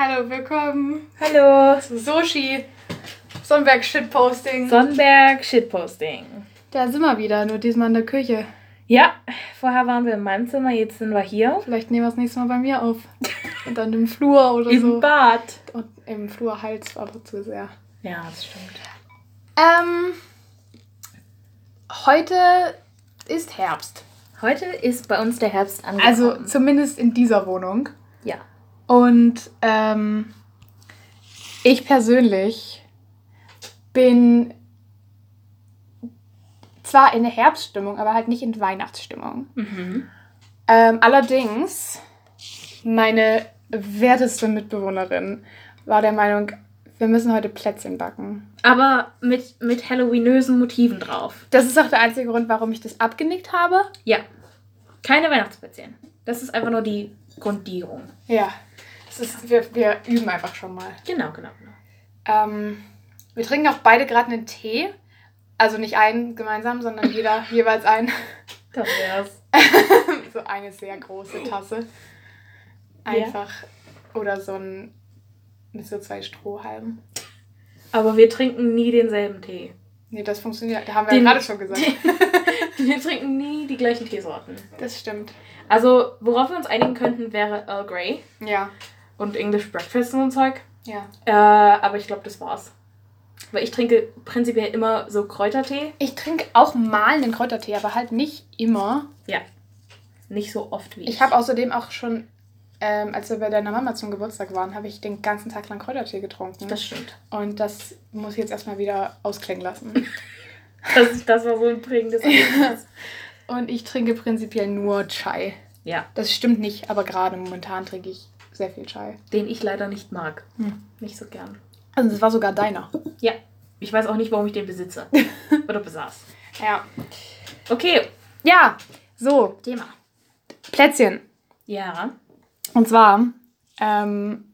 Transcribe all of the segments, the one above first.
Hallo, willkommen Hallo. zu Soshi. Sonnenberg Shitposting. Sonnenberg Shitposting. da sind wir wieder, nur diesmal in der Küche. Ja, vorher waren wir in meinem Zimmer, jetzt sind wir hier. Vielleicht nehmen wir das nächste Mal bei mir auf. Und dann im Flur oder Im so. Bad. Und im Flur heizt aber zu sehr. Ja, das stimmt. Ähm, heute ist Herbst. Heute ist bei uns der Herbst angekommen. Also zumindest in dieser Wohnung. ja. Und ähm, ich persönlich bin zwar in der Herbststimmung, aber halt nicht in Weihnachtsstimmung. Mhm. Ähm, allerdings, meine werteste Mitbewohnerin war der Meinung, wir müssen heute Plätzchen backen. Aber mit, mit Halloweenösen Motiven drauf. Das ist auch der einzige Grund, warum ich das abgenickt habe. Ja. Keine Weihnachtsplätzchen. Das ist einfach nur die Grundierung. Ja, das ist, wir, wir üben einfach schon mal. Genau, genau, genau. Ähm, wir trinken auch beide gerade einen Tee. Also nicht einen gemeinsam, sondern jeder jeweils einen. Das wär's. so eine sehr große Tasse. Einfach. Oder so ein. mit so zwei Strohhalmen. Aber wir trinken nie denselben Tee. Nee, das funktioniert. Da haben wir Den- ja gerade schon gesagt. wir trinken nie die gleichen Teesorten. Das stimmt. Also, worauf wir uns einigen könnten, wäre Earl Grey Ja. Und English Breakfast und so ein Zeug. Ja. Äh, aber ich glaube, das war's. Weil ich trinke prinzipiell immer so Kräutertee. Ich trinke auch mal einen Kräutertee, aber halt nicht immer. Nicht so oft wie ich. Ich habe außerdem auch schon, ähm, als wir bei deiner Mama zum Geburtstag waren, habe ich den ganzen Tag lang Kräutertee getrunken. Das stimmt. Und das muss ich jetzt erstmal wieder ausklingen lassen. Das, das war so ein prägendes Erlebnis. Und ich trinke prinzipiell nur Chai. Ja, Das stimmt nicht, aber gerade momentan trinke ich sehr viel Chai. den ich leider nicht mag. Hm. Nicht so gern. Also das war sogar deiner. Ja. Ich weiß auch nicht, warum ich den besitze. Oder besaß. Ja. Okay. Ja, so, Thema. Plätzchen. Ja. Und zwar ähm,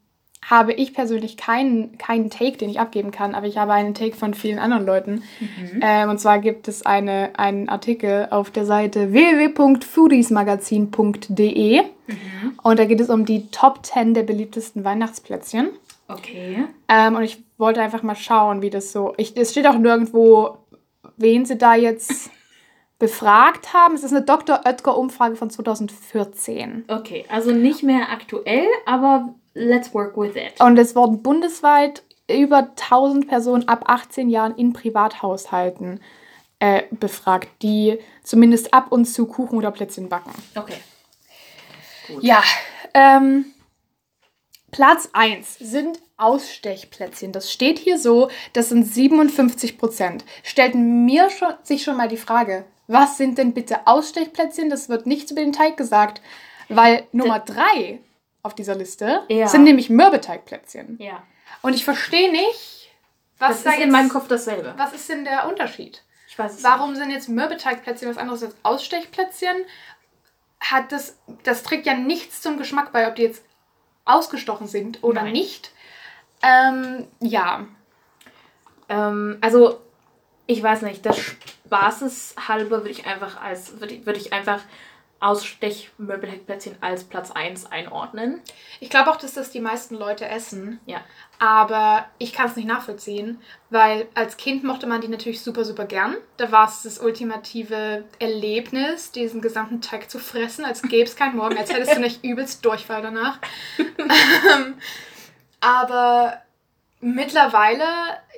habe ich persönlich keinen, keinen Take, den ich abgeben kann, aber ich habe einen Take von vielen anderen Leuten. Mhm. Ähm, und zwar gibt es eine, einen Artikel auf der Seite www.foodiesmagazin.de Mhm. und da geht es um die Top 10 der beliebtesten Weihnachtsplätzchen. Okay. Ähm, und ich wollte einfach mal schauen, wie das so. Ich, es steht auch nirgendwo, wen sie da jetzt befragt haben. Es ist eine Dr. Oetker-Umfrage von 2014. Okay. Also nicht mehr aktuell, aber let's work with it. Und es wurden bundesweit über 1000 Personen ab 18 Jahren in Privathaushalten äh, befragt, die zumindest ab und zu Kuchen oder Plätzchen backen. Okay. Gut. Ja, ähm, Platz 1 sind Ausstechplätzchen. Das steht hier so, das sind 57 Prozent. Stellt mir schon, sich schon mal die Frage, was sind denn bitte Ausstechplätzchen? Das wird nicht über den Teig gesagt, weil Nummer 3 auf dieser Liste Ja. sind nämlich Mürbeteigplätzchen. Ja. Und ich verstehe nicht, was Das da ist in jetzt- meinem Kopf dasselbe. Was ist denn der Unterschied? Ich weiß es Warum sind jetzt Mürbeteigplätzchen was anderes als Ausstechplätzchen? Hat das, das trägt ja nichts zum Geschmack bei, ob die jetzt ausgestochen sind oder Nein. nicht. Ähm, ja. Ähm, also, ich weiß nicht, das Spaßes halber würde ich einfach als, würde ich, würde ich einfach Ausstechmöbelplätzchen als Platz 1 einordnen. Ich glaube auch, dass das die meisten Leute essen. Ja. Aber ich kann es nicht nachvollziehen, weil als Kind mochte man die natürlich super, super gern. Da war es das ultimative Erlebnis, diesen gesamten Teig zu fressen, als gäbe es keinen Morgen, als hättest du nicht übelst Durchfall danach. ähm, aber mittlerweile,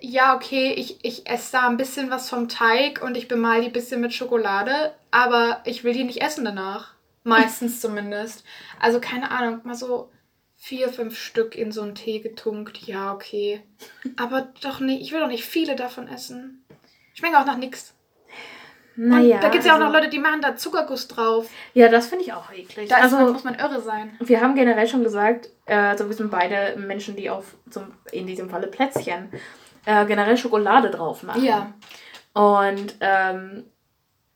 ja, okay, ich, ich esse da ein bisschen was vom Teig und ich bemal die ein bisschen mit Schokolade, aber ich will die nicht essen danach. Meistens zumindest. Also keine Ahnung, mal so vier, fünf Stück in so einen Tee getunkt. Ja, okay. Aber doch nicht, ich will doch nicht viele davon essen. Schmecken auch nach nichts. Naja. Und da gibt es ja auch noch also- Leute, die machen da Zuckerguss drauf. Ja, das finde ich auch eklig. Da man, also, muss man irre sein. wir haben generell schon gesagt, äh, also wir sind beide Menschen, die auf, zum, in diesem Falle Plätzchen, äh, generell Schokolade drauf machen. Ja. Und ähm,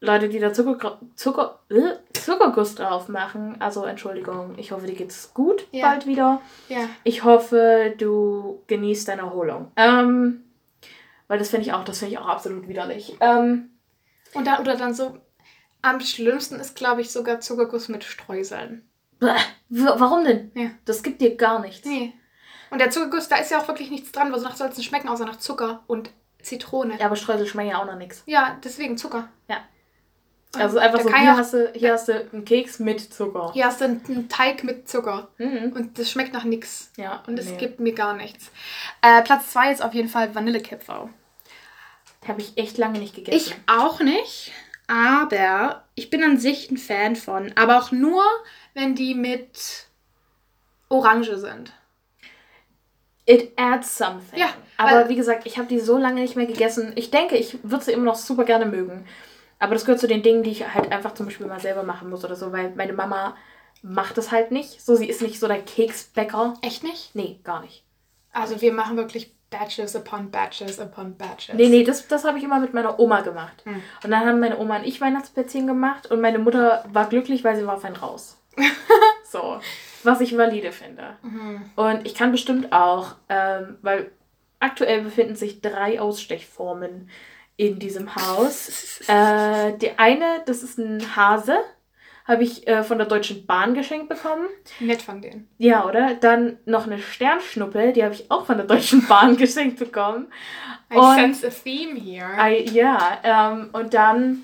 Leute, die da Zucker, Zucker, äh, Zuckerguss drauf machen, also Entschuldigung, ich hoffe, dir geht's gut Ja. bald wieder. Ja. Ich hoffe, du genießt deine Erholung. Ähm, weil das finde ich auch, das finde ich auch absolut widerlich. Ähm, Und dann, oder dann so, am schlimmsten ist, glaube ich, sogar Zuckerguss mit Streuseln. bäh, warum denn? Ja. Das gibt dir gar nichts. Nee. Und der Zuckerguss, da ist ja auch wirklich nichts dran. Wonach soll es denn schmecken, außer nach Zucker und Zitrone? Ja, aber Streusel schmecken ja auch noch nichts. Ja, deswegen Zucker. Ja. Also einfach Da so, hier, hast du, hier hast du einen Keks mit Zucker. Hier hast du einen einen Teig mit Zucker. Mhm. Und das schmeckt nach nichts. Ja, Und es nee. gibt mir gar nichts. Äh, Platz 2 ist auf jeden Fall Vanillekipferl. Habe ich echt lange nicht gegessen. Ich auch nicht, aber ich bin an sich ein Fan von. Aber auch nur, wenn die mit Orange sind. It adds something. Ja, aber wie gesagt, ich habe die so lange nicht mehr gegessen. Ich denke, ich würde sie immer noch super gerne mögen. Aber das gehört zu den Dingen, die ich halt einfach zum Beispiel mal selber machen muss oder so, weil meine Mama macht es halt nicht. So, sie ist nicht so der Keksbäcker. Echt nicht? Nee, gar nicht. Also wir machen wirklich Batches upon Batches upon Batches. Nee, nee, das, das habe ich immer mit meiner Oma gemacht. Hm. Und dann haben meine Oma und ich Weihnachtsplätzchen gemacht und meine Mutter war glücklich, weil sie war fein raus. so, was ich valide finde. Mhm. Und ich kann bestimmt auch, ähm, weil aktuell befinden sich drei Ausstechformen in diesem Haus. Äh, die eine, das ist ein Hase, habe ich äh, von der Deutschen Bahn geschenkt bekommen. Nett von denen. Ja, oder? Dann noch eine Sternschnuppe, die habe ich auch von der Deutschen Bahn geschenkt bekommen. I Und- sense a theme here. I, ja, ähm, und dann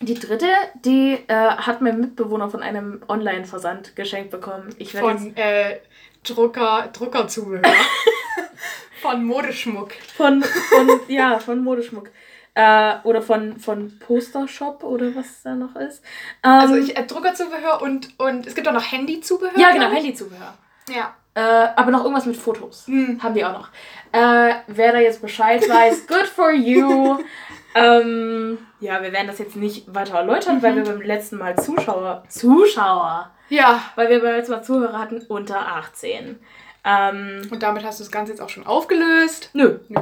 die dritte, die äh, hat mein Mitbewohner von einem Online-Versand geschenkt bekommen. Ich werde jetzt von äh, Drucker, Druckerzubehör. von Modeschmuck. von, von, ja, von Modeschmuck. Äh, oder von, von Postershop oder was da noch ist. Ähm, Also ich, äh, Druckerzubehör und, und es gibt auch noch Handyzubehör. ja, genau. Handyzubehör. Ja. Äh, aber noch irgendwas mit Fotos. Hm. Haben die auch noch. Äh, wer da jetzt Bescheid weiß, good for you. ähm, ja, wir werden das jetzt nicht weiter erläutern, weil wir beim letzten Mal Zuschauer, Zuschauer, Ja. weil wir beim letzten Mal Zuhörer hatten unter 18. Ähm, Und damit hast du das Ganze jetzt auch schon aufgelöst. nö, Nö.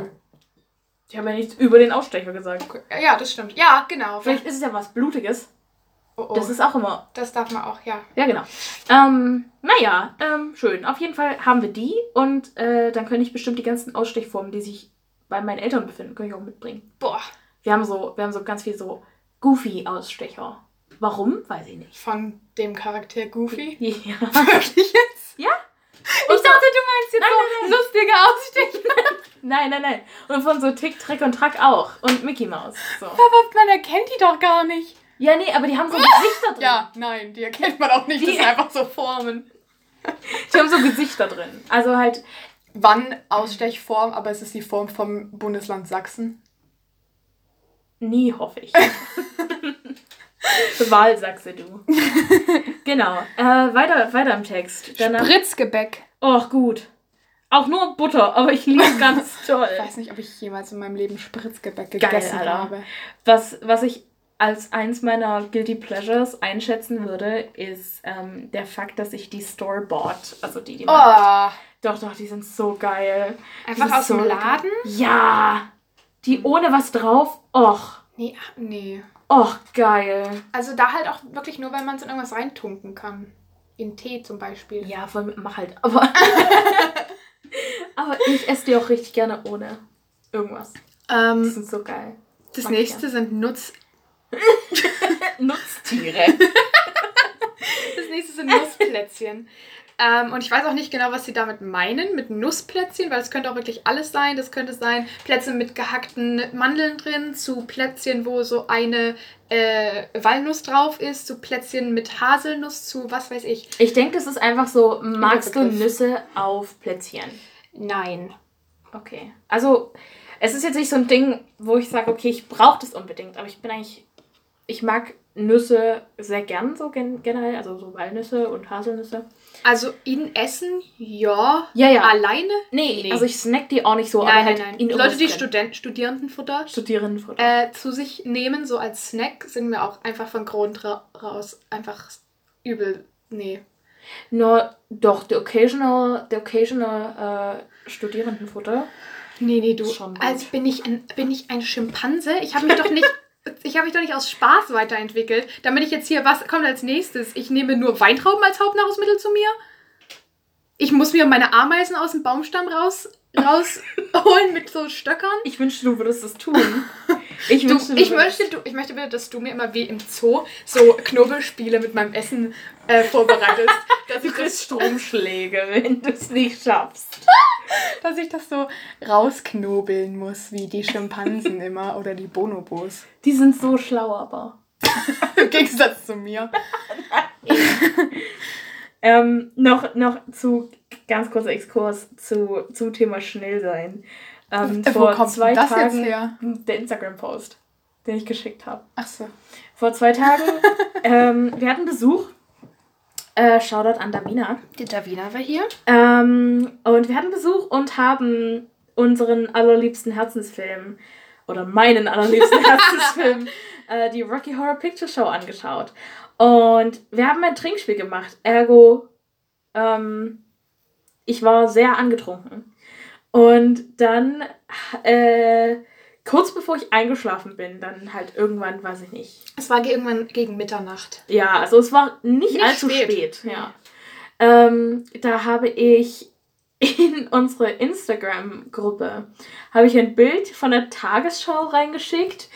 Ich habe ja nichts über den Ausstecher gesagt. Ja, das stimmt. Ja, genau. Vielleicht ist es ja was Blutiges. oh, oh. Das ist auch immer. das darf man auch, ja. Ja, genau. Ähm, naja, ähm, schön. Auf jeden Fall haben wir die und äh, dann könnte ich bestimmt die ganzen Ausstechformen, die sich bei meinen Eltern befinden, könnte ich auch mitbringen. Boah. Wir haben so, wir haben so ganz viel so Goofy-Ausstecher. Warum? Weiß ich nicht. Von dem Charakter Goofy. Ja. Wirklich jetzt? Ja? Ich Und so- dachte, du meinst jetzt Nein, so nein, nein. lustige Ausstecher. Nein, nein, nein. Und von so Tick, Track und Track auch. Und Mickey Mouse. So. Aber man erkennt die doch gar nicht. Ja, nee, aber die haben so Gesichter drin. Ja, nein, die erkennt man auch nicht. Das Die- sind einfach so Formen. Die haben so Gesichter drin. Also halt, Wann Ausstechform, aber es ist die Form vom Bundesland Sachsen. nie, hoffe ich. Wahlsachse, du. genau. Äh, weiter, weiter im Text. Danach, Spritzgebäck. Och, gut. Auch nur Butter, aber ich liebe es ganz toll. Ich weiß nicht, ob ich jemals in meinem Leben Spritzgebäck Geil, gegessen Alter. habe. Was, was ich als eins meiner Guilty Pleasures einschätzen würde, ist ähm, der Fakt, dass ich die Store-Bought, also die, die man Oh, Doch, doch, die sind so geil. Einfach aus dem so lecker. Laden? Ja! Die ohne was drauf. Och, Nee, ach, nee. och, geil. Also da halt auch wirklich nur, weil man es in irgendwas reintunken kann. In Tee zum Beispiel. Ja, voll, mach halt. Aber, aber ich esse die auch richtig gerne ohne irgendwas. Die Ähm, sind so geil. das mag nächste sind Nutz. Nutztiere. Das nächste sind Nussplätzchen. Ähm, und ich weiß auch nicht genau, was sie damit meinen mit Nussplätzchen, weil es könnte auch wirklich alles sein. Das könnte sein Plätzchen mit gehackten Mandeln drin, zu Plätzchen, wo so eine äh, Walnuss drauf ist, zu Plätzchen mit Haselnuss, zu was weiß ich. Ich denke, das ist einfach so, magst du. Nüsse auf Plätzchen? Nein. Okay. Also, es ist jetzt nicht so ein Ding, wo ich sage, okay, ich brauche das unbedingt, aber ich bin eigentlich, ich mag Nüsse sehr gern so gen generell, also so Walnüsse und Haselnüsse. Also in Essen, ja. Ja, ja. Alleine? Nee, Nee. also ich snack die auch nicht so, nein, aber halt nein, nein. in Leute, die. Student Studierendenfutter Studierendenfutter. äh, zu sich nehmen, so als Snack, sind mir auch einfach von Grund ra raus einfach übel. Nee. Nur, doch, the occasional, the occasional äh, Studierendenfutter. Nee, nee, du. Schon gut. Als bin ich ein, bin ich ein Schimpanse? Ich habe mich doch nicht. Ich habe mich doch nicht aus Spaß weiterentwickelt. Damit ich jetzt hier, was kommt als nächstes? Ich nehme nur Weintrauben als Hauptnahrungsmittel zu mir. Ich muss mir meine Ameisen aus dem Baumstamm raus, rausholen mit so Stöckern. Ich wünschte, du würdest das tun. Ich Du, wünschte, du ich, möchte, du, ich möchte bitte, dass du mir immer wie im Zoo so Knobelspiele mit meinem Essen äh, vorbereitest. dass Du ich kriegst Stromschläge, wenn du es nicht schaffst. dass ich das so rausknobeln muss, wie die Schimpansen immer oder die Bonobos. Die sind so schlau, aber. Im Gegensatz zu mir. ähm, noch, noch zu ganz kurzer Exkurs zu, zum Thema schnell sein. Ähm, Wo vor zwei Tagen der Instagram-Post, den ich geschickt habe. Ach so. Vor zwei Tagen, ähm, wir hatten Besuch. Äh, Shoutout an Davina. Die Davina war hier. Ähm, und wir hatten Besuch und haben unseren allerliebsten Herzensfilm oder meinen allerliebsten Herzensfilm, äh, die Rocky Horror Picture Show angeschaut. Und wir haben ein Trinkspiel gemacht. Ergo, ähm, ich war sehr angetrunken. Und dann, äh, kurz bevor ich eingeschlafen bin, dann halt irgendwann, weiß ich nicht. Es war irgendwann gegen Mitternacht. Ja, also es war nicht, Nicht allzu spät. spät. ja. Ähm, da habe ich in unsere Instagram-Gruppe habe ich ein Bild von der Tagesschau reingeschickt,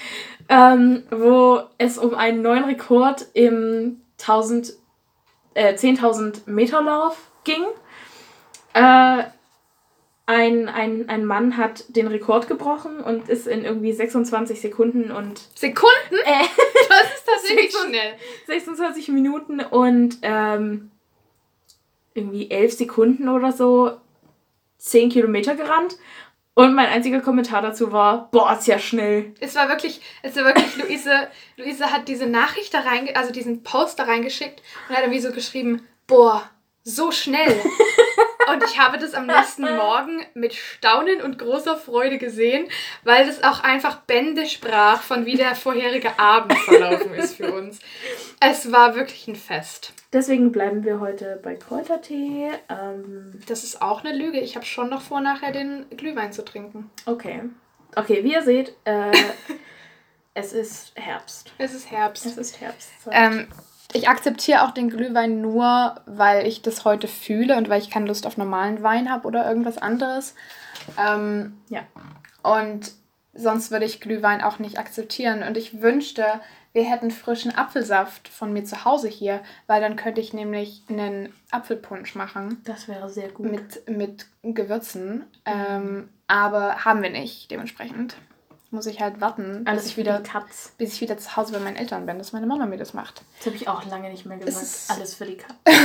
ähm, wo es um einen neuen Rekord im 1000, äh, 10.000 Meter Lauf ging. Äh, ein, ein, ein Mann hat den Rekord gebrochen und ist in irgendwie 26 Sekunden und Sekunden? äh, Das ist tatsächlich Sekunden. schnell. 26 Minuten und ähm, irgendwie 11 Sekunden oder so 10 Kilometer gerannt. Und mein einziger Kommentar dazu war, boah, ist ja schnell. Es war wirklich, es war wirklich, Luise, Luise hat diese Nachricht da reinge, also diesen Post da reingeschickt und hat irgendwie so geschrieben, boah, so schnell. und ich habe das am nächsten Morgen mit Staunen und großer Freude gesehen, weil das auch einfach Bände sprach von wie der vorherige Abend verlaufen ist für uns. Es war wirklich ein Fest. Deswegen bleiben wir heute bei Kräutertee. Ähm, Das ist auch eine Lüge. Ich habe schon noch vor, nachher den Glühwein zu trinken. okay. Okay, wie ihr seht, äh, es ist Herbst. Es ist Herbst. Es ist Herbst. Ähm, ich akzeptiere auch den Glühwein nur, weil ich das heute fühle und weil ich keine Lust auf normalen Wein habe oder irgendwas anderes. Ähm, Ja. Und sonst würde ich Glühwein auch nicht akzeptieren. Und ich wünschte, wir hätten frischen Apfelsaft von mir zu Hause hier, weil dann könnte ich nämlich einen Apfelpunsch machen das wäre sehr gut. mit, mit Gewürzen. Ähm, aber haben wir nicht. Dementsprechend muss ich halt warten, bis ich wieder Katz. bis ich wieder zu Hause bei meinen Eltern bin, dass meine Mama mir das macht. Das habe ich auch lange nicht mehr gesagt. ist- Alles für die Katz.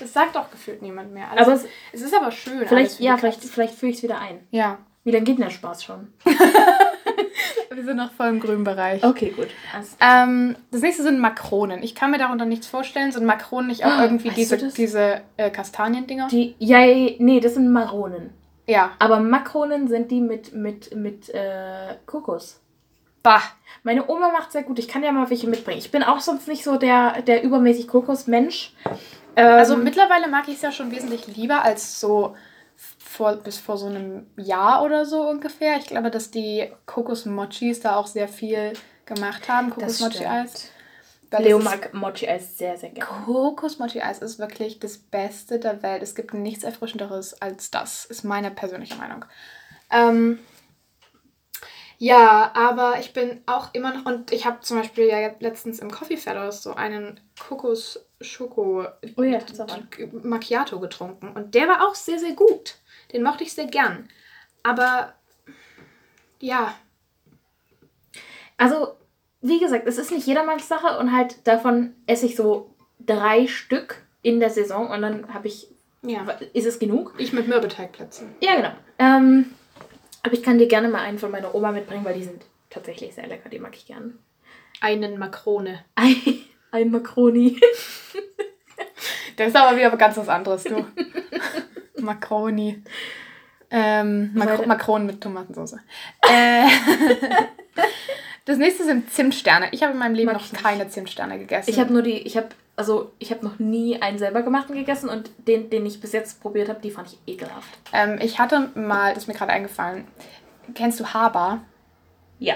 Das sagt auch gefühlt niemand mehr. Aber Also, es, es ist aber schön. vielleicht, ja, vielleicht, Katze. vielleicht führe ich es wieder ein. Ja, Wie lange geht denn der Spaß schon? wir sind noch voll im grünen Bereich. Okay, gut. Also, Ähm, das nächste sind Makronen. Ich kann mir darunter nichts vorstellen. Sind Makronen nicht auch Ah, irgendwie weißt diese, diese äh, Kastaniendinger? die, ja, nee, das sind Maronen. Ja. Aber Makronen sind die mit, mit, mit äh, Kokos. Bah. Meine Oma macht sehr gut. Ich kann ja mal welche mitbringen. Ich bin auch sonst nicht so der, der übermäßig Kokosmensch. Ähm, Also mittlerweile mag ich es ja schon wesentlich lieber als so vor, bis vor so einem Jahr oder so ungefähr. Ich glaube, dass die Kokosmochis da auch sehr viel gemacht haben. Kokosmochi-Eis. Weil Leo mag Mochi-Eis sehr, sehr gerne. Kokosmochi-Eis ist wirklich das Beste der Welt. Es gibt nichts Erfrischenderes als das, ist meine persönliche Meinung. Ähm, ja, aber ich bin auch immer noch, und ich habe zum Beispiel ja letztens im Coffee Fellows so einen Kokos-Schoko Oh ja, getrunken. Und der war auch sehr, sehr gut. Den mochte ich sehr gern. Aber ja, Also, wie gesagt, es ist nicht jedermanns Sache und halt davon esse ich so drei Stück in der Saison und dann habe ich. ja. Ist es genug? Ich mit Mürbeteigplätzchen. Ja, genau. Ähm, aber ich kann dir gerne mal einen von meiner Oma mitbringen, weil die sind tatsächlich sehr lecker. Die mag ich gern. Einen Makrone. Ein, ein Makroni. Das ist aber wieder ganz was anderes, du. Makroni. Ähm, Makro Makronen mit Tomatensauce. Äh, das nächste sind Zimtsterne. Ich habe in meinem Leben Mag noch ich keine Zimtsterne gegessen. Ich habe nur die, ich habe, also ich habe noch nie einen selber gemachten gegessen und den, den ich bis jetzt probiert habe, die fand ich ekelhaft. ähm, ich hatte mal, das ist mir gerade eingefallen, kennst du Haber? Ja.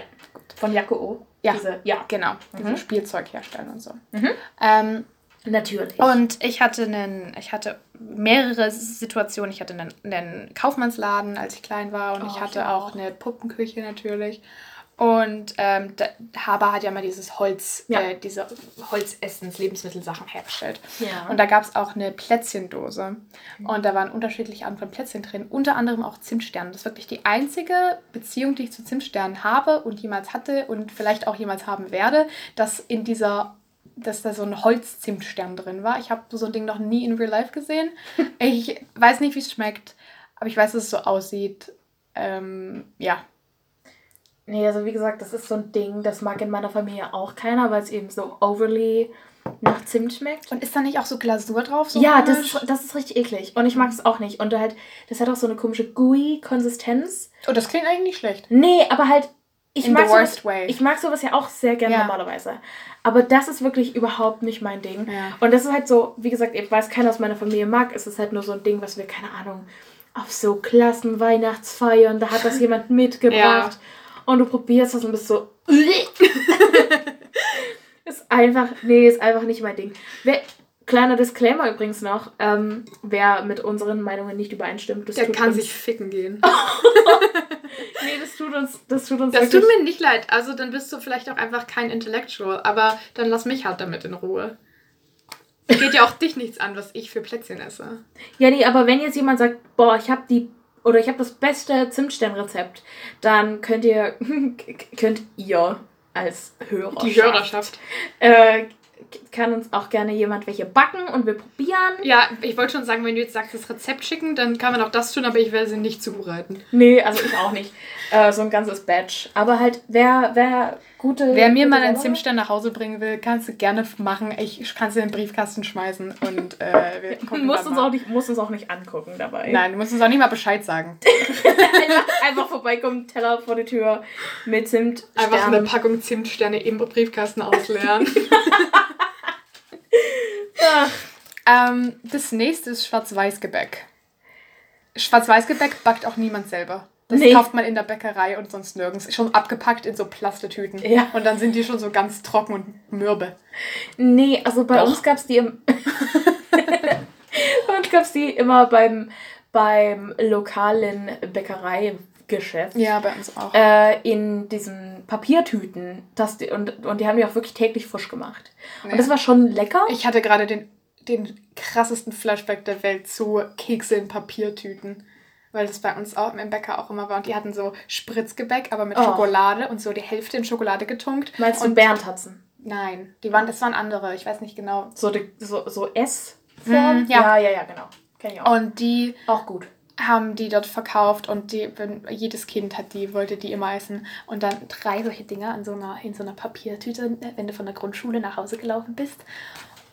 Von Jaco. Ja. Diese, ja. Genau, Mhm. Spielzeug herstellen und so. Mhm. Ähm, Natürlich. Und ich hatte einen, ich hatte mehrere Situationen. Ich hatte einen, einen Kaufmannsladen, als ich klein war, und Oh, ich ich hatte auch. auch eine Puppenküche natürlich. Und ähm, da, Haber hat ja mal dieses Holz, Ja. äh, diese Holzessens, Lebensmittelsachen hergestellt. Ja. Und da gab es auch eine Plätzchendose. Und da waren unterschiedliche Art von Plätzchen drin, unter anderem auch Zimtsterne. Das ist wirklich die einzige Beziehung, die ich zu Zimtsternen habe und jemals hatte und vielleicht auch jemals haben werde, dass in dieser dass da so ein Holzzimtstern drin war. Ich habe so ein Ding noch nie in Real Life gesehen. Ich weiß nicht, wie es schmeckt, aber ich weiß, dass es so aussieht. Ähm, ja, Nee, also wie gesagt, das ist so ein Ding, das mag in meiner Familie auch keiner, weil es eben so overly nach Zimt schmeckt. Und ist da nicht auch so Glasur drauf? So ja, das ist, das ist richtig eklig. Und ich mag es auch nicht. Und halt, das hat auch so eine komische gooey Konsistenz. Oh, das klingt eigentlich nicht schlecht. Nee, aber halt, ich In mag the sowas, worst way. Ich mag sowas ja auch sehr gerne Ja. normalerweise. Aber das ist wirklich überhaupt nicht mein Ding. Ja. Und das ist halt so, wie gesagt, ich weiß, keiner aus meiner Familie mag. Es ist halt nur so ein Ding, was wir, keine Ahnung, auf so Klassen, Weihnachtsfeiern, da hat das jemand mitgebracht. Und du probierst das und bist so. ist einfach, nee, ist einfach nicht mein Ding. Wer, kleiner Disclaimer übrigens noch, ähm, wer mit unseren Meinungen nicht übereinstimmt, das Der tut kann uns, sich ficken gehen. Nee, das tut uns, das tut uns Das wirklich- tut mir nicht leid. Also dann bist du vielleicht auch einfach kein Intellectual, aber dann lass mich halt damit in Ruhe. Geht ja auch dich nichts an, was ich für Plätzchen esse. Ja, nee, aber wenn jetzt jemand sagt, boah, ich habe die oder ich habe das beste Zimtsternrezept, dann könnt ihr könnt ihr als Hörer Die Hörerschaft. äh, kann uns auch gerne jemand welche backen und wir probieren. Ja, ich wollte schon sagen, wenn du jetzt sagst, das Rezept schicken, dann kann man auch das tun, aber ich werde sie nicht zubereiten. Nee, also ich auch nicht. Äh, so ein ganzes Batch. Aber halt, wer, wer gute. Wer mir gute mal einen Zimtstern nach Hause bringen will, kannst du gerne machen. Ich kann sie in den Briefkasten schmeißen und äh, wir gucken muss dann uns, mal. auch nicht, muss uns auch nicht angucken dabei. Nein, du musst uns auch nicht mal Bescheid sagen. einfach, einfach vorbeikommen, Teller vor die Tür mit Zimt. Einfach eine Packung Zimtsterne im Briefkasten ausleeren. Ähm, das nächste ist Schwarz-Weiß-Gebäck. Schwarz-Weiß-Gebäck backt auch niemand selber. Das Nee. kauft man in der Bäckerei und sonst nirgends. Schon abgepackt in so Plastetüten. Ja. Und dann sind die schon so ganz trocken und mürbe. Nee, also bei Doch. uns gab es die im. bei uns gab es die immer beim, beim lokalen Bäckereigeschäft. Ja, bei uns auch. Äh, in diesen Papiertüten. Das, und, und die haben die auch wirklich täglich frisch gemacht. Und das war schon lecker. Ich hatte gerade den, den krassesten Flashback der Welt zu Kekse in Papiertüten. Weil das bei uns auch im Bäcker auch immer war. Und die hatten so Spritzgebäck, aber mit Oh. Schokolade und so die Hälfte in Schokolade getunkt. Meinst du und Bärentatzen? Nein, die waren, das waren andere. Ich weiß nicht genau. So, die, so, so S-Form? Mm, ja. ja, ja, ja, genau. Kenn ich auch. Und die auch gut. haben die dort verkauft und die, wenn, jedes Kind hat die, wollte die immer essen. Und dann drei solche Dinger in so einer, in so einer Papiertüte, wenn du von der Grundschule nach Hause gelaufen bist.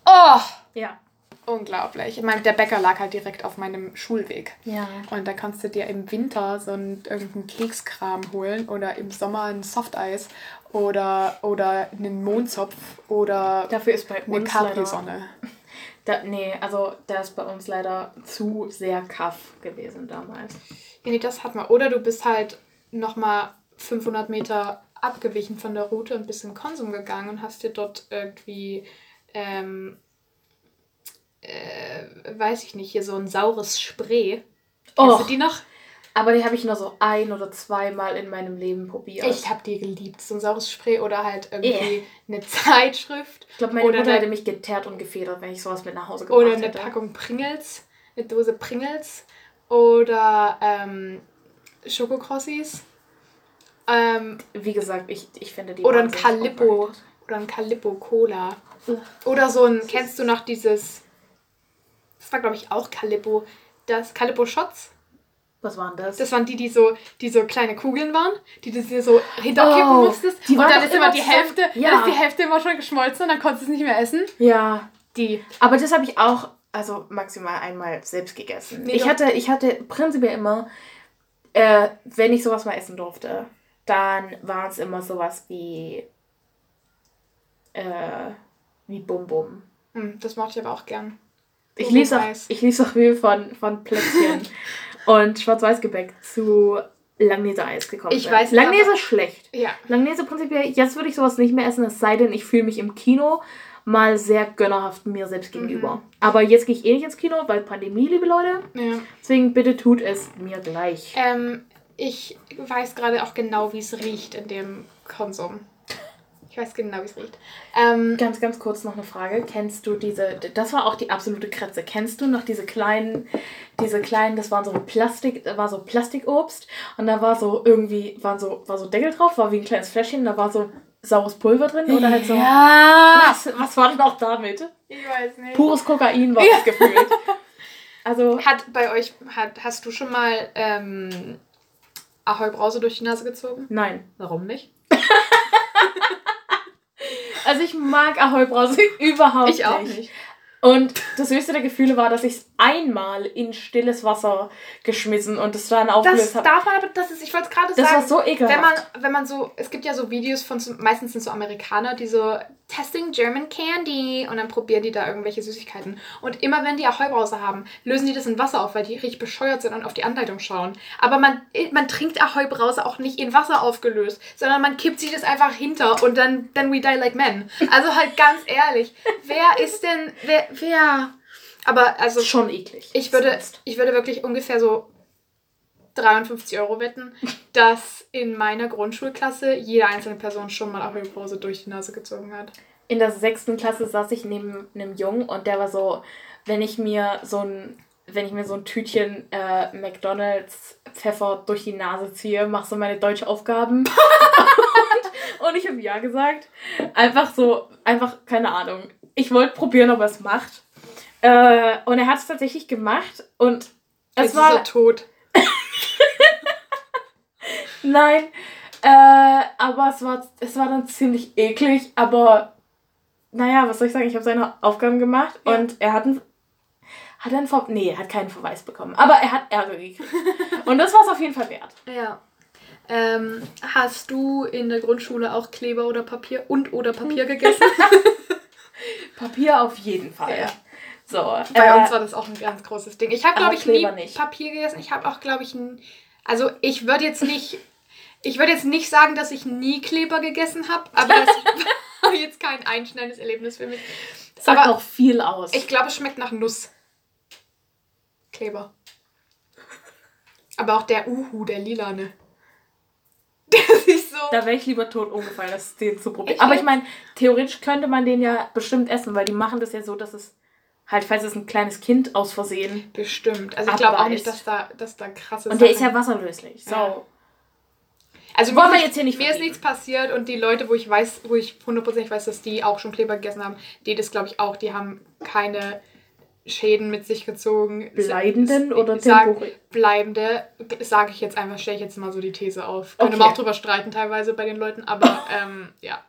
Oh, Ja. Unglaublich. Ich meine, der Bäcker lag halt direkt auf meinem Schulweg. Ja. Und da kannst du dir im Winter so einen, irgendeinen Kekskram holen oder im Sommer ein Softeis oder, oder einen Mondzopf oder Dafür ist bei eine. Capri-Sonne. Da, nee, also der ist bei uns leider zu sehr kaff gewesen damals. Ja, nee, das hat man. Oder du bist halt nochmal 500 Meter abgewichen von der Route und bist in Konsum gegangen und hast dir dort irgendwie, ähm, äh, weiß ich nicht, hier so ein saures Spray. Kennst Och. du die noch? Aber die habe ich nur so ein oder zweimal in meinem Leben probiert. Ich habe die geliebt. So ein saures Spray oder halt irgendwie eine Zeitschrift. Ich glaube, meine oder Mutter hätte mich geteert und gefedert, wenn ich sowas mit nach Hause gebracht Oder eine hätte. Packung Pringles, eine Dose Pringles oder ähm, Schokokrossis. Ähm, Wie gesagt, ich, ich finde die oder ein Calippo. Oder ein Calippo Cola. Oder so ein, kennst du noch dieses, das war glaube ich auch Calippo, das Calippo Shots. Was waren das? Das waren die, die so, die so kleine Kugeln waren, die du dir so hinterkippen Oh, musstest. die und waren dann ist immer die Hälfte, Ja. dann ist die Hälfte immer schon geschmolzen und dann konntest du es nicht mehr essen. ja, Die. aber das habe ich auch, also maximal einmal selbst gegessen. Nee, ich, doch. hatte, ich hatte prinzipiell immer, äh, wenn ich sowas mal essen durfte, dann war es immer sowas wie, äh, wie Bum Bum. Hm, das mochte ich aber auch gern. Ich Bum auch, ich auch viel von, von Plätzchen und Schwarz-Weiß-Gebäck zu Langnese-Eis gekommen. Ich bin. weiß, Langnese ist schlecht. Ja. Langnese prinzipiell, jetzt würde ich sowas nicht mehr essen, es sei denn, ich fühle mich im Kino mal sehr gönnerhaft mir selbst gegenüber. Mhm. Aber jetzt gehe ich eh nicht ins Kino, weil Pandemie, liebe Leute. ja. Deswegen bitte tut es mir gleich. Ähm, ich weiß gerade auch genau, wie es riecht in dem Konsum. Ich weiß genau, wie es riecht. Ähm, Ganz, ganz kurz noch eine Frage. Kennst du diese, das war auch die absolute Kretze. Kennst du noch diese kleinen, diese kleinen, das waren so Plastik, war so Plastikobst und da war so irgendwie, waren so, war so Deckel drauf, war wie ein kleines Fläschchen, da war so saures Pulver drin oder halt so. ja. Was, was war denn auch damit? Ich weiß nicht. Pures Kokain war das gefühlt. Also, Hat bei euch, hat, hast du schon mal ähm, Ahoi Brause durch die Nase gezogen? nein. Warum nicht? Also ich mag Ahoi Brause überhaupt Ich auch nicht. nicht. Und das höchste der Gefühle war, dass ich es einmal in stilles Wasser geschmissen und es dann Das aufgelöst habe. darf man aber, das ist, ich wollte es gerade Das sagen. war so ekelhaft. wenn man, wenn man so, es gibt ja so Videos von, so, meistens sind so Amerikaner, die so Testing German Candy und dann probieren die da irgendwelche Süßigkeiten. Und immer wenn die Ahoi-Brause haben, lösen die das in Wasser auf, weil die richtig bescheuert sind und auf die Anleitung schauen. Aber man, man trinkt Ahoi-Brause auch nicht in Wasser aufgelöst, sondern man kippt sich das einfach hinter und dann, then we die like men. Also halt ganz ehrlich, wer ist denn, wer, wer? Aber also, schon eklig. ich würde, Sonst. ich würde wirklich ungefähr so 53 Euro wetten, dass in meiner Grundschulklasse jede einzelne Person schon mal Ahoi-Brause durch die Nase gezogen hat. In der sechsten Klasse saß ich neben einem Jungen und der war so, wenn ich mir so ein, wenn ich mir so ein Tütchen äh, McDonalds Pfeffer durch die Nase ziehe, machst du meine deutsche Aufgaben. und, und ich habe ja gesagt. Einfach so, einfach, keine Ahnung. Ich wollte probieren, ob er es macht. Äh, und er hat es tatsächlich gemacht und es Jetzt war. ist er tot. Nein, äh, aber es war, es war dann ziemlich eklig, aber naja, was soll ich sagen, ich habe seine Aufgaben gemacht Ja. und er hat einen, hat er einen Ver nee, er hat keinen Verweis bekommen, aber er hat Ärger gekriegt. und das war es auf jeden Fall wert. Ja. Ähm, hast du in der Grundschule auch Kleber oder Papier und oder Papier gegessen? Papier auf jeden Fall. Ja. So, Bei äh, uns war das auch ein ganz großes Ding. Ich habe, glaube ich, nie nicht. Papier gegessen. Ich habe auch, glaube ich, ein, also ich würde jetzt nicht, ich würde jetzt nicht sagen, dass ich nie Kleber gegessen habe, aber das war jetzt kein einschneidendes Erlebnis für mich. sagt aber auch viel aus. ich glaube, es schmeckt nach Nuss. Kleber. Aber auch der Uhu, der lilane. Der ist so. da wäre ich lieber tot umgefallen, als den zu probieren. Ich aber ich meine, theoretisch könnte man den ja bestimmt essen, weil die machen das ja so, dass es halt, falls es ein kleines Kind aus Versehen Bestimmt. Also ich glaube auch nicht, dass da, dass da krasse Und der ist ja wasserlöslich. So. Ja. Also Wollen wir ist jetzt hier nicht Mir ist verbieten. nichts passiert und die Leute, wo ich weiß, wo ich hundertprozentig weiß, dass die auch schon Kleber gegessen haben, die das glaube ich auch, die haben keine Schäden mit sich gezogen. Bleibenden oder temporär? Bleibende, sage ich jetzt einfach, stelle ich jetzt mal so die These auf. Könnte Okay. man auch drüber streiten teilweise bei den Leuten, aber ähm, ja.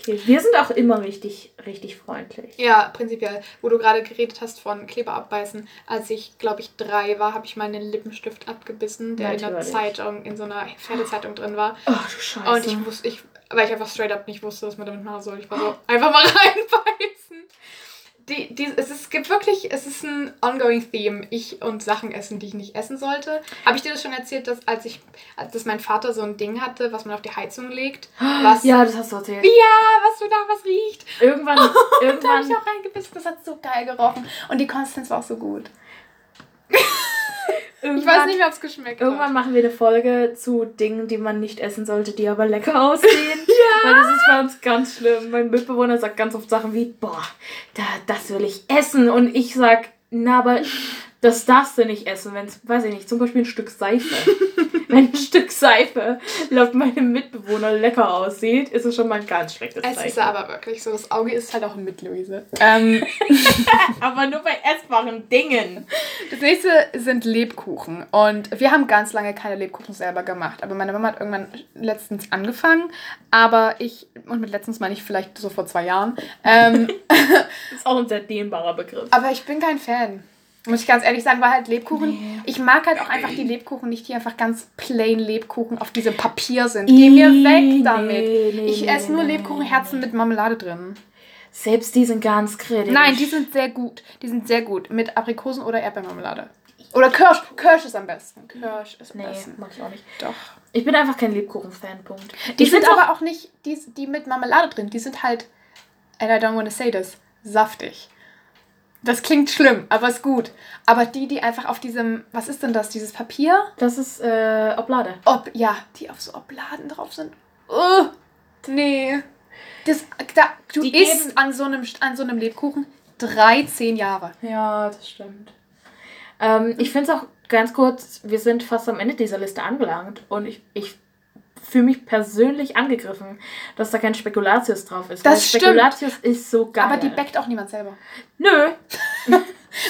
Okay, wir sind auch immer richtig, richtig freundlich. Ja, prinzipiell, wo du gerade geredet hast von Kleber abbeißen. Als ich, glaube ich, drei war, habe ich meinen Lippenstift abgebissen, der in der Natürlich. Zeitung, in so einer Pferdezeitung drin war. Oh, du Scheiße. Und ich wusste, ich, weil ich einfach straight up nicht wusste, was man damit machen soll. Ich war so, einfach mal reinbeißen. Die, es, ist, es gibt wirklich, es ist ein ongoing Theme. Ich und Sachen essen, die ich nicht essen sollte. Habe ich dir das schon erzählt, dass als ich, dass mein Vater so ein Ding hatte, was man auf die Heizung legt? Was, ja, das hast du erzählt. ja, was du da, was riecht. Irgendwann, Da habe irgendwann, ich auch reingebissen, das hat so geil gerochen. Und die Konsistenz war auch so gut. Ich irgendwann, weiß nicht mehr, ob es geschmeckt irgendwann hat. machen wir eine Folge zu Dingen, die man nicht essen sollte, die aber lecker aussehen. ja. Weil das ist bei uns ganz schlimm. Mein Mitbewohner sagt ganz oft Sachen wie, boah, da, das will ich essen. Und ich sag, na, aber das darfst du nicht essen, wenn es, weiß ich nicht, zum Beispiel ein Stück Seife. wenn ein Stück Seife laut meinem Mitbewohner lecker aussieht, ist es schon mal ein ganz schlechtes Es Zeichen. ist aber wirklich so, das Auge ist halt auch mit, Luise. Ähm, aber nur bei essbaren Dingen. Das nächste sind Lebkuchen. Und wir haben ganz lange keine Lebkuchen selber gemacht. Aber meine Mama hat irgendwann letztens angefangen. Aber ich, und mit letztens meine ich vielleicht so vor zwei Jahren. Ähm, Das ist auch ein sehr dehnbarer Begriff. aber ich bin kein Fan. Muss ich ganz ehrlich sagen, weil halt Lebkuchen. Ich mag halt auch einfach die Lebkuchen nicht, die einfach ganz plain Lebkuchen auf diesem Papier sind. Geh mir weg damit. nee, nee, ich nee, esse nur nee, Lebkuchenherzen mit Marmelade drin. Selbst die sind ganz kritisch. Nein, die sind sehr gut. Die sind sehr gut. Mit Aprikosen oder Erdbeermarmelade. Oder Kirsch. Kirsch ist am besten. Kirsch ist am Nee, besten. mag ich auch nicht. Doch. Ich bin einfach kein Lebkuchen-Fan, Punkt. Die Ich sind aber auch nicht, die, die mit Marmelade drin, die sind halt, and I don't want to say this, saftig. Das klingt schlimm, aber ist gut. Aber die, die einfach auf diesem, was ist denn das, dieses Papier? Das ist äh, Oblade. Ob, ja, die auf so Obladen drauf sind. Uh, Nee. Das, da, du Die isst an so, einem, an so einem Lebkuchen 13 Jahre. Ja, das stimmt. Ähm, ich finde es auch ganz kurz, wir sind fast am Ende dieser Liste angelangt und ich, ich fühle mich persönlich angegriffen, dass da kein Spekulatius drauf ist. Das stimmt. Spekulatius ist so geil. Aber die backt auch niemand selber. Nö.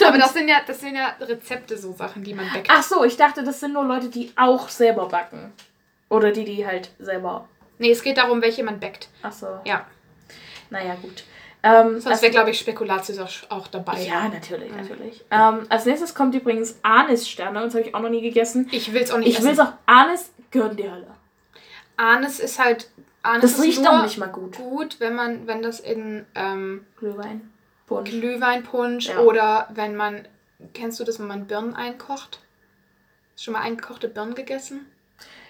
Aber das sind, ja, das sind ja Rezepte, so Sachen, die man backt. Ach so, ich dachte, das sind nur Leute, die auch selber backen. Oder die, die halt selber. Nee, es geht darum, welche man backt. Ach so. Ja. Naja, gut. Ähm, Sonst wäre, glaube ich, Spekulatius auch, auch dabei. ja, natürlich, natürlich. Ähm, als nächstes kommt übrigens Anis-Sterne, und das habe ich auch noch nie gegessen. Ich will es auch nicht Ich will es auch, Anis gehört in die Hölle. Anis ist halt. Anis Das ist riecht nur auch nicht mal gut. gut, wenn man, wenn das in ähm, Glühwein. Punsch. Glühweinpunsch Ja. oder wenn man. Kennst du das, wenn man Birnen einkocht? Schon mal eingekochte Birnen gegessen?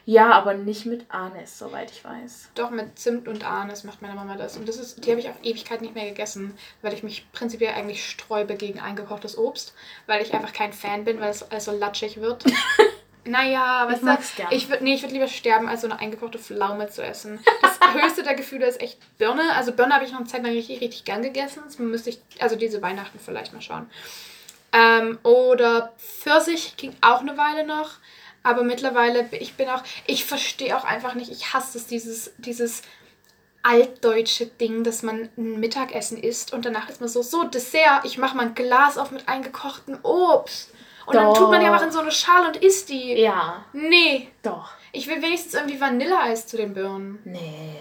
Ja, aber nicht mit Anis, soweit ich weiß. Doch, mit Zimt und Anis macht meine Mama das. Und das ist, die habe ich auch Ewigkeit nicht mehr gegessen, weil ich mich prinzipiell eigentlich sträube gegen eingekochtes Obst, weil ich einfach kein Fan bin, weil es alles so latschig wird. naja, Ich weißt mag's du, gern. ich würde nee, ich würd lieber sterben, als so eine eingekochte Pflaume zu essen. Das höchste der Gefühle ist echt Birne. Also Birne habe ich noch eine Zeit lang richtig, richtig gern gegessen. Das müsste ich, also diese Weihnachten vielleicht mal schauen. Ähm, oder Pfirsich ging auch eine Weile noch. Aber mittlerweile, ich bin auch, ich verstehe auch einfach nicht, ich hasse es, dieses, dieses altdeutsche Ding, dass man ein Mittagessen isst und danach ist man so, so Dessert, ich mache mal ein Glas auf mit eingekochtem Obst. Und dann tut man die Doch. einfach in so eine Schale und isst die. Ja, Nee, doch. ich will wenigstens irgendwie Vanilleeis zu den Birnen. Nee.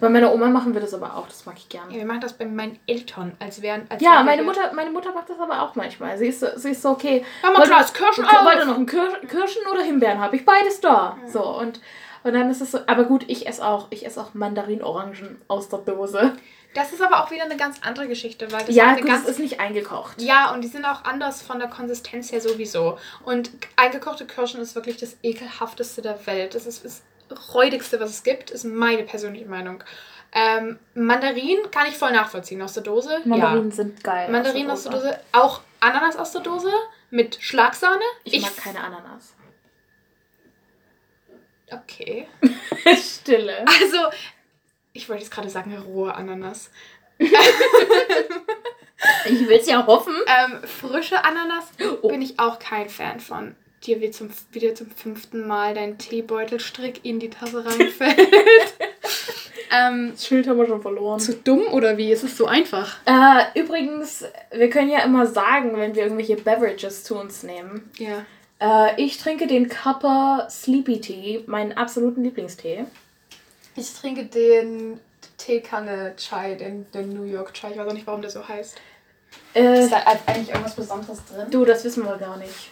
Bei meiner Oma machen wir das aber auch, das mag ich gern. Ja, wir machen das bei meinen Eltern, als wären. Als Ja, meine Mutter, meine Mutter macht das aber auch manchmal. Sie ist so, sie ist so okay. Mal wollt- Glas Kirschen auf. Ihr noch einen Kir Kirschen oder Himbeeren? Habe ich beides da. So, und, und dann ist es so. Aber gut, ich esse auch, ich esse auch Mandarin-Orangen aus der Dose. Das ist aber auch wieder eine ganz andere Geschichte, weil das ja, gut, es ist nicht eingekocht. Ja, und die sind auch anders von der Konsistenz her sowieso. Und eingekochte Kirschen ist wirklich das ekelhafteste der Welt. Das ist das räudigste, was es gibt, ist meine persönliche Meinung. Ähm, Mandarinen kann ich voll nachvollziehen aus der Dose. Mandarinen sind geil. ja. Mandarinen aus der Dose. Dose. Auch Ananas aus der Dose mit Schlagsahne. Ich, mag keine Ananas. Okay. Stille. Also, ich wollte jetzt gerade sagen, rohe Ananas. Ich will es ja hoffen. Ähm, frische Ananas Oh. bin ich auch kein Fan von. Dir wie zum, wieder zum fünften Mal dein Teebeutelstrick in die Tasse reinfällt. ähm, Das Schild haben wir schon verloren. zu dumm oder wie? Es ist so einfach. Äh, übrigens, wir können ja immer sagen, wenn wir irgendwelche Beverages zu uns nehmen. Ja. Äh, ich trinke den Kappa Sleepy Tea, meinen absoluten Lieblingstee. Ich trinke den Teekanne Chai, den, den New York Chai. Ich weiß auch nicht, warum der so heißt. Äh, Ist da eigentlich irgendwas Besonderes drin? du, das wissen wir gar nicht.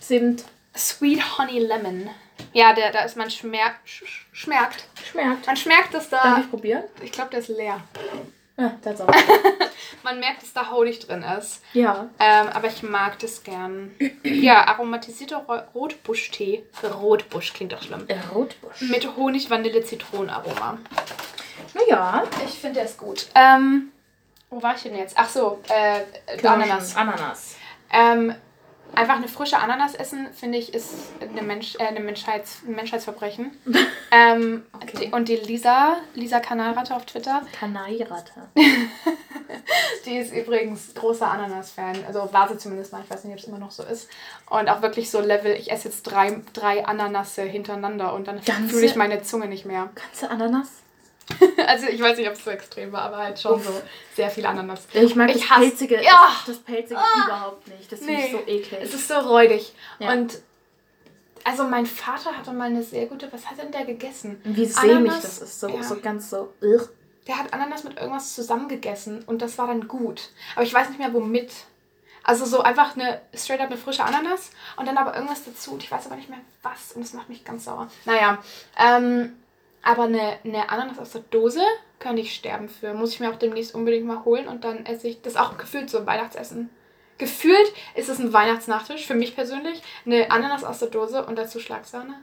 Sind Sweet Honey Lemon. Ja, der, da ist man schmerkt. Sch sch- schmerkt. schmeckt. Man schmerkt, dass Darf da. ich probieren? Ich glaube, der ist leer. Ja, das auch. Man merkt, dass da Honig drin ist. ja. Ähm, aber ich mag das gern. Ja, aromatisierter Ro- Rotbuschtee. Rotbusch klingt doch schlimm. Äh, Rotbusch. Mit Honig, Vanille, Zitronenaroma. Naja. Ich finde der ist gut. Ähm, wo war ich denn jetzt? Ach so, äh, Ananas. Ananas. Ähm, einfach eine frische Ananas essen, finde ich, ist eine Mensch, äh, eine Menschheits, ein Menschheitsverbrechen. ähm, Okay. die, und die Lisa, Lisa Kanalratte auf Twitter, Kanairatte. Die ist übrigens großer Ananas-Fan. Also war sie zumindest mal. Ich weiß nicht, ob es immer noch so ist. Und auch wirklich so Level, ich esse jetzt drei, drei Ananasse hintereinander und dann fühle ich meine Zunge nicht mehr. Ganze Ananas? Also ich weiß nicht, ob es so extrem war, aber halt schon Uff. so sehr viel Ananas. Ich mag Ich das hasse- Pelzige, Ja. das, das Pelzige Ah. überhaupt nicht. Das so eklig. Es ist so räudig. Ja. Und also mein Vater hatte mal eine sehr gute, was hat denn der gegessen? Wie sämig das ist. So, Ja. so ganz so. Ugh. Der hat Ananas mit irgendwas zusammengegessen und das war dann gut. Aber ich weiß nicht mehr womit. Also so einfach eine straight up eine frische Ananas und dann aber irgendwas dazu und ich weiß aber nicht mehr was und das macht mich ganz sauer. Naja, ähm, aber eine, eine Ananas aus der Dose könnte ich sterben für. Muss ich mir auch demnächst unbedingt mal holen und dann esse ich das auch gefühlt so ein Weihnachtsessen. Gefühlt ist es ein Weihnachtsnachtisch für mich persönlich. Eine Ananas aus der Dose und dazu Schlagsahne.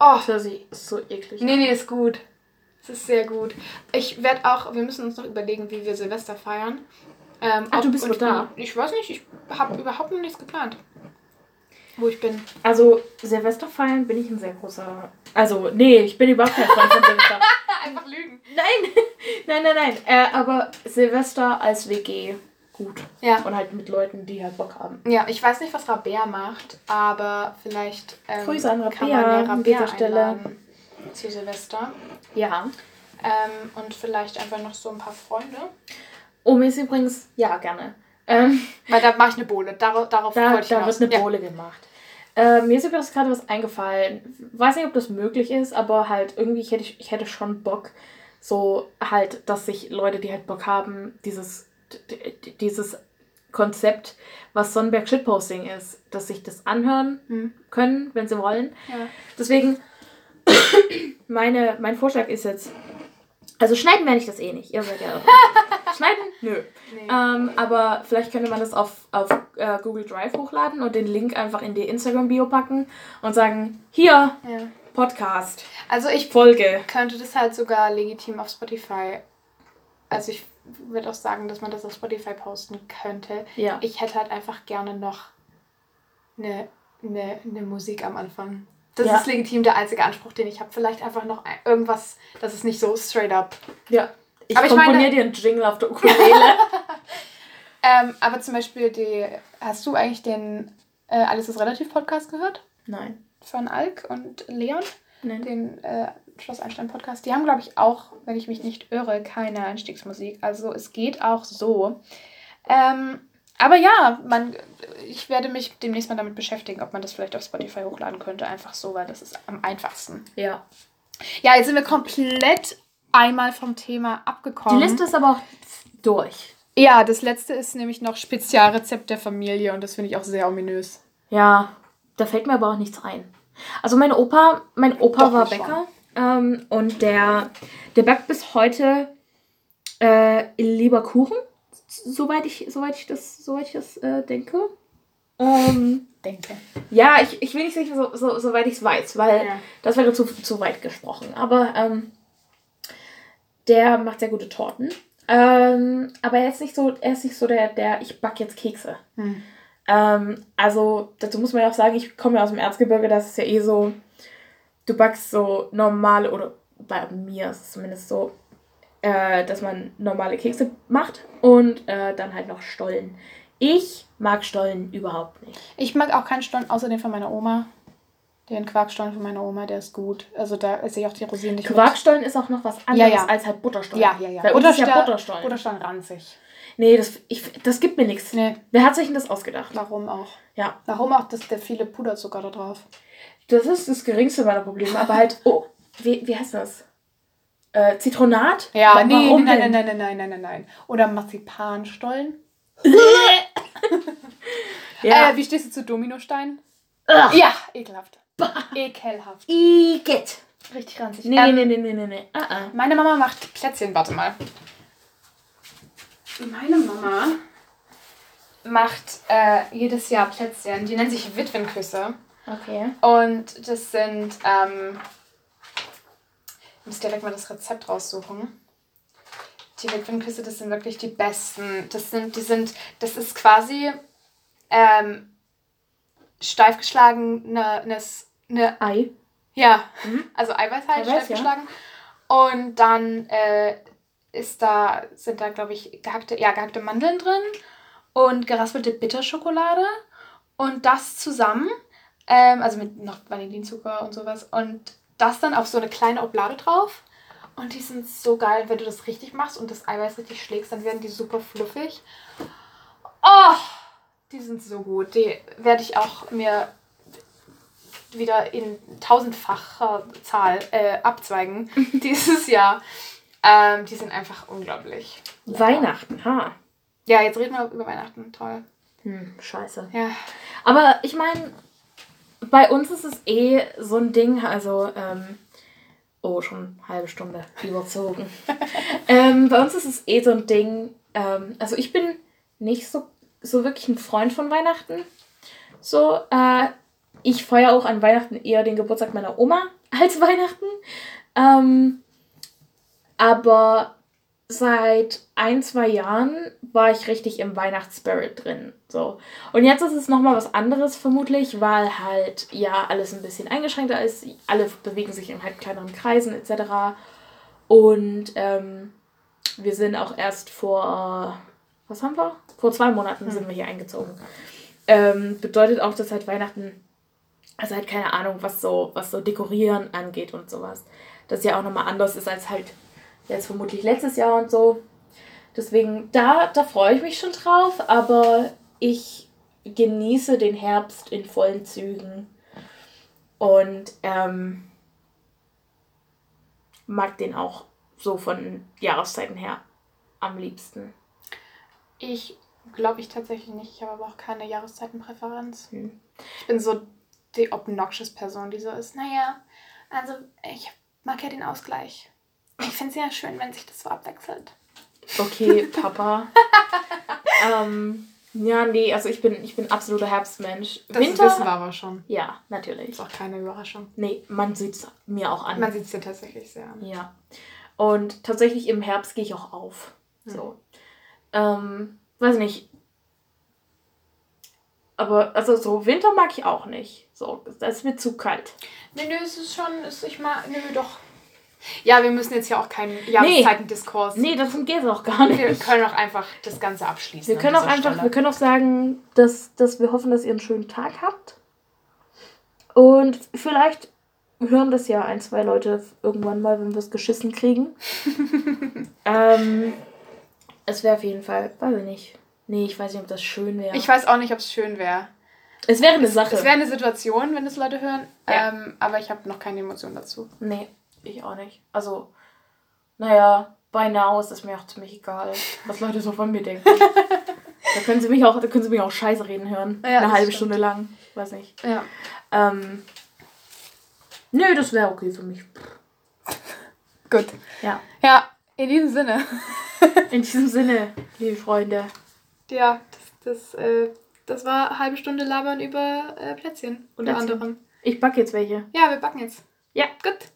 Oh, Das hört sich so eklig Nee, nee, ist gut. Es ist sehr gut. Ich werde auch, wir müssen uns noch überlegen, wie wir Silvester feiern. Ähm, Ah, du bist wohl da? Ich, ich weiß nicht, ich habe überhaupt noch nichts geplant. Wo ich bin. Also Silvester feiern bin ich ein sehr großer Also, nee, ich bin überhaupt kein Freund von Silvester. Einfach lügen. Nein, nein, nein, nein. Äh, aber Silvester als WG gut. Ja. Und halt mit Leuten, die halt Bock haben. Ja, ich weiß nicht, was Rabea macht, aber vielleicht ähm, Grüße an kann Rabea man ja an dieser Rabea Stelle. zu Silvester. Ja. Ähm, und vielleicht einfach noch so ein paar Freunde. Oh, mir ist übrigens, ja, gerne. Ähm, Weil da mache ich eine Bohle. Darauf, darauf da wollte ich da hinaus. wird eine ja. Bohle gemacht. Äh, mir ist übrigens gerade was eingefallen. Weiß nicht, ob das möglich ist, aber halt irgendwie, ich hätte, ich hätte schon Bock, so halt, dass sich Leute, die halt Bock haben, dieses, dieses Konzept, was Sonnenberg Shitposting ist, dass sich das anhören Hm. können, wenn sie wollen. Ja. Deswegen, meine, mein Vorschlag ist jetzt, also schneiden werde ich das eh nicht. Ihr seid ja Schneiden? Nö. Nee. Ähm, aber vielleicht könnte man das auf, auf äh, Google Drive hochladen und den Link einfach in die Instagram-Bio packen und sagen, hier, ja. Podcast, Also ich Folge. könnte das halt sogar legitim auf Spotify. Also ich würde auch sagen, dass man das auf Spotify posten könnte. Ja. Ich hätte halt einfach gerne noch eine, eine, eine Musik am Anfang. Das Ja. ist legitim der einzige Anspruch, den ich habe. Vielleicht einfach noch irgendwas, das ist nicht so straight up. ja. Ich Aber ich komponiere meine- dir einen Jingle auf der Ukulele. Ähm, aber zum Beispiel, die, hast du eigentlich den äh, Alles ist relativ Podcast gehört? Nein. Von Alk und Leon? Nein. den äh, Schloss Einstein Podcast. Die haben, glaube ich, auch, wenn ich mich nicht irre, keine Einstiegsmusik. Also es geht auch so. Ähm, aber ja, man, ich werde mich demnächst mal damit beschäftigen, ob man das vielleicht auf Spotify hochladen könnte. Einfach so, weil das ist am einfachsten. Ja. Ja, jetzt sind wir komplett einmal vom Thema Die abgekommen. Liste ist aber auch durch. Ja, das letzte ist nämlich noch Spezialrezept der Familie und das finde ich auch sehr ominös. Ja, da fällt mir aber auch nichts ein. Also mein Opa, mein Opa Doch, war schon. Ähm, und der, der backt bis heute äh, lieber Kuchen, soweit ich, soweit ich das, soweit ich das äh, denke. Ähm, Denke. ja, ich, ich will nicht sagen, so, so, soweit ich es weiß, weil Ja. das wäre zu, zu weit gesprochen. Aber ähm, der macht sehr gute Torten. Ähm, aber er ist nicht so, er ist nicht so der, der ich back jetzt Kekse. Hm. Ähm, also, dazu muss man ja auch sagen, ich komme ja aus dem Erzgebirge, das ist ja eh so, du backst so normale, oder bei mir ist es zumindest so, äh, dass man normale Kekse macht und äh, dann halt noch Stollen. Ich mag Stollen überhaupt nicht. Ich mag auch keinen Stollen, außer den von meiner Oma. Den Quarkstollen von meiner Oma, der ist gut. Also da esse ich auch die Rosinen nicht mit. Quarkstollen ist auch noch was anderes Ja, ja. als halt Butterstollen. Ja, ja, ja. Bei ist ja Butterstollen- Butterstollen. Butterstollen ranzig. Nee, das, ich, das gibt mir nichts. Nee, Wer hat sich denn das ausgedacht? warum auch? Ja, Warum auch das, der viele Puderzucker da drauf? Das ist das geringste meiner Probleme. Aber halt, oh, wie, wie heißt das? Äh, Zitronat? Ja, Wa- nee, warum nein, denn? nein, nein, nein, nein, nein, nein. Oder Marzipanstollen. Ja. Äh, wie stehst du zu Dominosteinen? Ugh. Ja, ekelhaft. Ekelhaft. Igitt. Richtig ranzig. Nee, Ähm, nee, nee, nee, nee, nee. Ah, ah. Meine Mama macht Plätzchen, warte mal. Meine Mama macht äh, jedes Jahr Plätzchen. Die nennen sich Witwenküsse. Okay. Und das sind, ähm, ich muss direkt mal das Rezept raussuchen. Die Witwenküsse, das sind wirklich die besten. Das sind, die sind, das ist quasi ähm, steif geschlagenes, ne, Ei. ja, Mhm. also Eiweiß halt, Eiweiß, steif ja. geschlagen. Und dann äh, ist da, sind da, glaube ich, gehackte, ja, gehackte Mandeln drin und geraspelte Bitterschokolade und das zusammen, ähm, also mit noch Vanillinzucker und sowas und das dann auf so eine kleine Oblade drauf. Und die sind so geil, wenn du das richtig machst und das Eiweiß richtig schlägst, dann werden die super fluffig. Oh, die sind so gut. Die werde ich auch mir wieder in tausendfacher Zahl äh, abzweigen dieses Jahr. Ähm, die sind einfach unglaublich. Weihnachten, ha. Ja, jetzt reden wir über Weihnachten. Toll. Hm, scheiße. Ja. Aber ich meine, bei uns ist es eh so ein Ding, also, ähm, oh, schon eine halbe Stunde überzogen. ähm, bei uns ist es eh so ein Ding, ähm, also ich bin nicht so, so wirklich ein Freund von Weihnachten. So, äh, ich feiere auch an Weihnachten eher den Geburtstag meiner Oma als Weihnachten. Ähm, aber seit ein, zwei Jahren war ich richtig im Weihnachtsspirit drin. So. Und jetzt ist es nochmal was anderes vermutlich, weil halt ja alles ein bisschen eingeschränkter ist. Alle bewegen sich in halt kleineren Kreisen etc. Und ähm, wir sind auch erst vor, was haben wir? Vor zwei Monaten sind wir hier eingezogen. Ähm, bedeutet auch, dass halt Weihnachten, also halt keine Ahnung, was so, was so Dekorieren angeht und sowas. Das ja auch nochmal anders ist als halt jetzt vermutlich letztes Jahr und so. Deswegen, da, da freue ich mich schon drauf, aber ich genieße den Herbst in vollen Zügen und ähm, mag den auch so von Jahreszeiten her am liebsten. Ich glaube ich tatsächlich nicht. Ich habe aber auch keine Jahreszeitenpräferenz. Hm. Ich bin so die obnoxious Person, die so ist. Naja, also ich mag ja den Ausgleich. Ich finde es ja schön, wenn sich das so abwechselt. Okay, Papa. ähm, ja, nee, also ich bin, ich bin absoluter Herbstmensch. Das Winter, wissen wir aber schon. Ja, natürlich. Ist auch keine Überraschung. Nee, man sieht es mir auch an. Man sieht es dir tatsächlich sehr an. Ja. Und tatsächlich im Herbst gehe ich auch auf. Hm. So. Ähm, weiß nicht. Aber, also so Winter mag ich auch nicht. So, das ist mir zu kalt. Nee, nö, es ist schon, ist, ich mag, nö, doch. Ja, wir müssen jetzt ja auch keinen Jahreszeitendiskurs. Nee, das geht auch gar nicht. Wir können auch einfach das Ganze abschließen. Wir können auch einfach, Stelle. wir können auch sagen, dass, dass wir hoffen, dass ihr einen schönen Tag habt. Und vielleicht hören das ja ein, zwei Leute irgendwann mal, wenn wir es geschissen kriegen. ähm, es wäre auf jeden Fall, weiß ich nicht. Nee, ich weiß nicht, ob das schön wäre. Ich weiß auch nicht, ob es schön wäre. Es wäre eine Sache. Es wäre eine Situation, wenn das Leute hören. Ja. Ähm, aber ich habe noch keine Emotionen dazu. Nee, ich auch nicht. Also, naja, bei now ist es mir auch ziemlich egal, was Leute so von mir denken. da können sie mich auch, da können sie mich auch scheiße reden hören. Ja, eine halbe stimmt. Stunde lang. Weiß nicht. Ja. Ähm, nö, das wäre okay für mich. Gut. Ja. Ja, in diesem Sinne. in diesem Sinne, liebe Freunde. Ja, das, das, äh, das war eine halbe Stunde labern über äh, Plätzchen unter Plätzchen. anderem. Ich backe jetzt welche. Ja, wir backen jetzt. Ja. Gut.